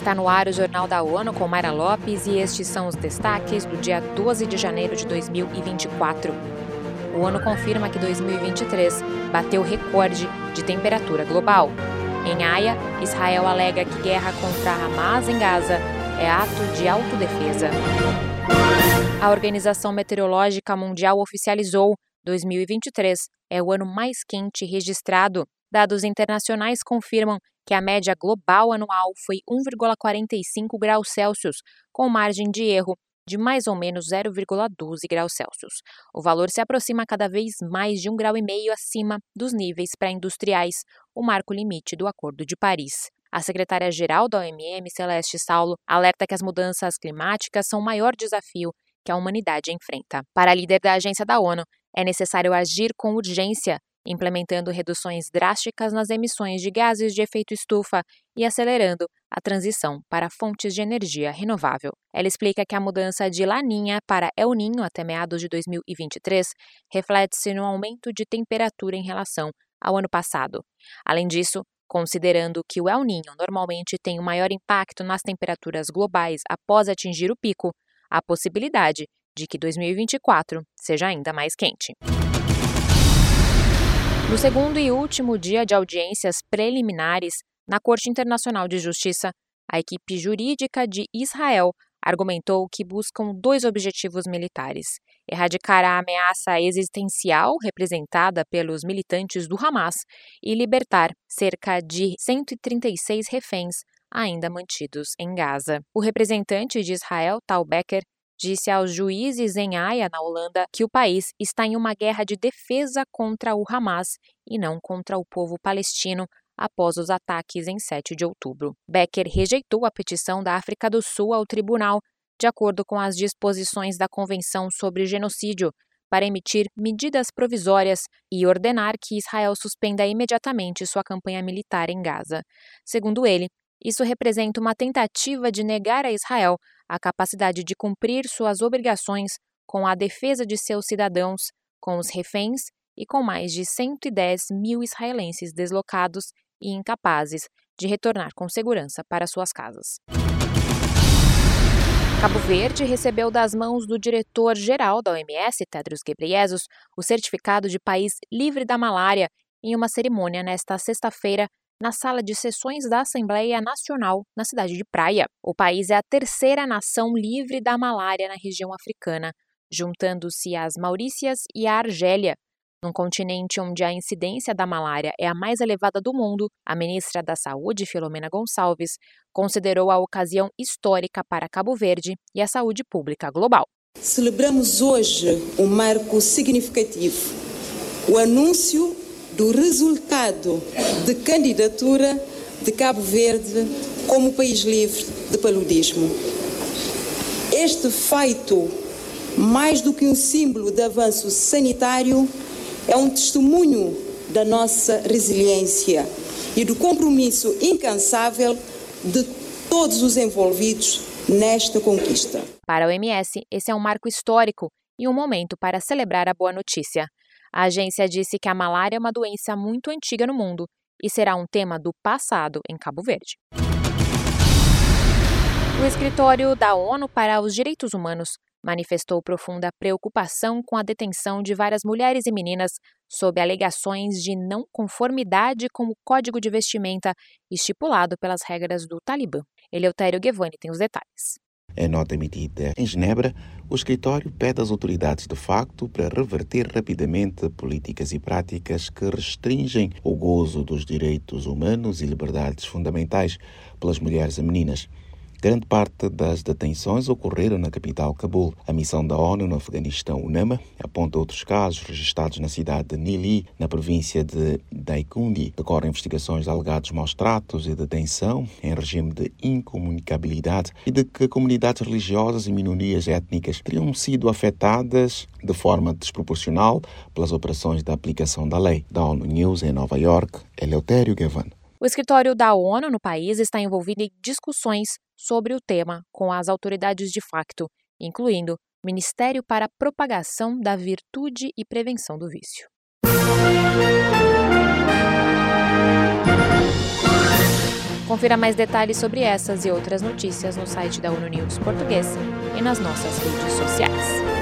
Está no ar o Jornal da ONU com Mayra Lopes e estes são os destaques do dia 12 de janeiro de 2024. O ONU confirma que 2023 bateu recorde de temperatura global. Em Haia, Israel alega que guerra contra Hamas em Gaza é ato de autodefesa. A Organização Meteorológica Mundial oficializou 2023 é o ano mais quente registrado. Dados internacionais confirmam que a média global anual foi 1,45 graus Celsius, com margem de erro de mais ou menos 0,12 graus Celsius. O valor se aproxima cada vez mais de um grau e meio acima dos níveis pré-industriais, o marco limite do Acordo de Paris. A secretária-geral da OMM, Celeste Saulo, alerta que as mudanças climáticas são o maior desafio que a humanidade enfrenta. Para a líder da agência da ONU, é necessário agir com urgência implementando reduções drásticas nas emissões de gases de efeito estufa e acelerando a transição para fontes de energia renovável. Ela explica que a mudança de Laninha para El Ninho até meados de 2023 reflete-se no aumento de temperatura em relação ao ano passado. Além disso, considerando que o El Ninho normalmente tem um maior impacto nas temperaturas globais após atingir o pico, há possibilidade de que 2024 seja ainda mais quente. No segundo e último dia de audiências preliminares na Corte Internacional de Justiça, a equipe jurídica de Israel argumentou que buscam dois objetivos militares: erradicar a ameaça existencial representada pelos militantes do Hamas e libertar cerca de 136 reféns ainda mantidos em Gaza. O representante de Israel, Tal Becker, disse aos juízes em Haia, na Holanda, que o país está em uma guerra de defesa contra o Hamas e não contra o povo palestino após os ataques em 7 de outubro. Becker rejeitou a petição da África do Sul ao tribunal, de acordo com as disposições da Convenção sobre Genocídio, para emitir medidas provisórias e ordenar que Israel suspenda imediatamente sua campanha militar em Gaza. Segundo ele, isso representa uma tentativa de negar a Israel a capacidade de cumprir suas obrigações com a defesa de seus cidadãos, com os reféns e com mais de 110 mil israelenses deslocados e incapazes de retornar com segurança para suas casas. Cabo Verde recebeu das mãos do diretor-geral da OMS, Tedros Ghebreyesus, o certificado de país livre da malária em uma cerimônia nesta sexta-feira na sala de sessões da Assembleia Nacional, na cidade de Praia. O país é a terceira nação livre da malária na região africana, juntando-se às Maurícias e à Argélia. Num continente onde a incidência da malária é a mais elevada do mundo, a ministra da Saúde, Filomena Gonçalves, considerou a ocasião histórica para Cabo Verde e a saúde pública global. Celebramos hoje um marco significativo, o anúncio do resultado de candidatura de Cabo Verde como país livre de paludismo. Este feito, mais do que um símbolo de avanço sanitário, é um testemunho da nossa resiliência e do compromisso incansável de todos os envolvidos nesta conquista. Para a OMS, esse é um marco histórico e um momento para celebrar a boa notícia. A agência disse que a malária é uma doença muito antiga no mundo e será um tema do passado em Cabo Verde. O escritório da ONU para os Direitos Humanos manifestou profunda preocupação com a detenção de várias mulheres e meninas sob alegações de não conformidade com o código de vestimenta estipulado pelas regras do Talibã. Eleutério Guevani tem os detalhes. Em nota emitida em Genebra, o escritório pede às autoridades de facto para reverter rapidamente políticas e práticas que restringem o gozo dos direitos humanos e liberdades fundamentais pelas mulheres e meninas. Grande parte das detenções ocorreram na capital Cabul. A missão da ONU no Afeganistão, UNAMA, aponta outros casos registrados na cidade de Nili, na província de Daikundi. Decorrem investigações de alegados maus-tratos e detenção em regime de incomunicabilidade e de que comunidades religiosas e minorias étnicas teriam sido afetadas de forma desproporcional pelas operações da aplicação da lei. Da ONU News em Nova York, Eleutério Gavan. O escritório da ONU no país está envolvido em discussões sobre o tema com as autoridades de facto, incluindo Ministério para a Propagação da Virtude e Prevenção do Vício. Confira mais detalhes sobre essas e outras notícias no site da ONU News Português e nas nossas redes sociais.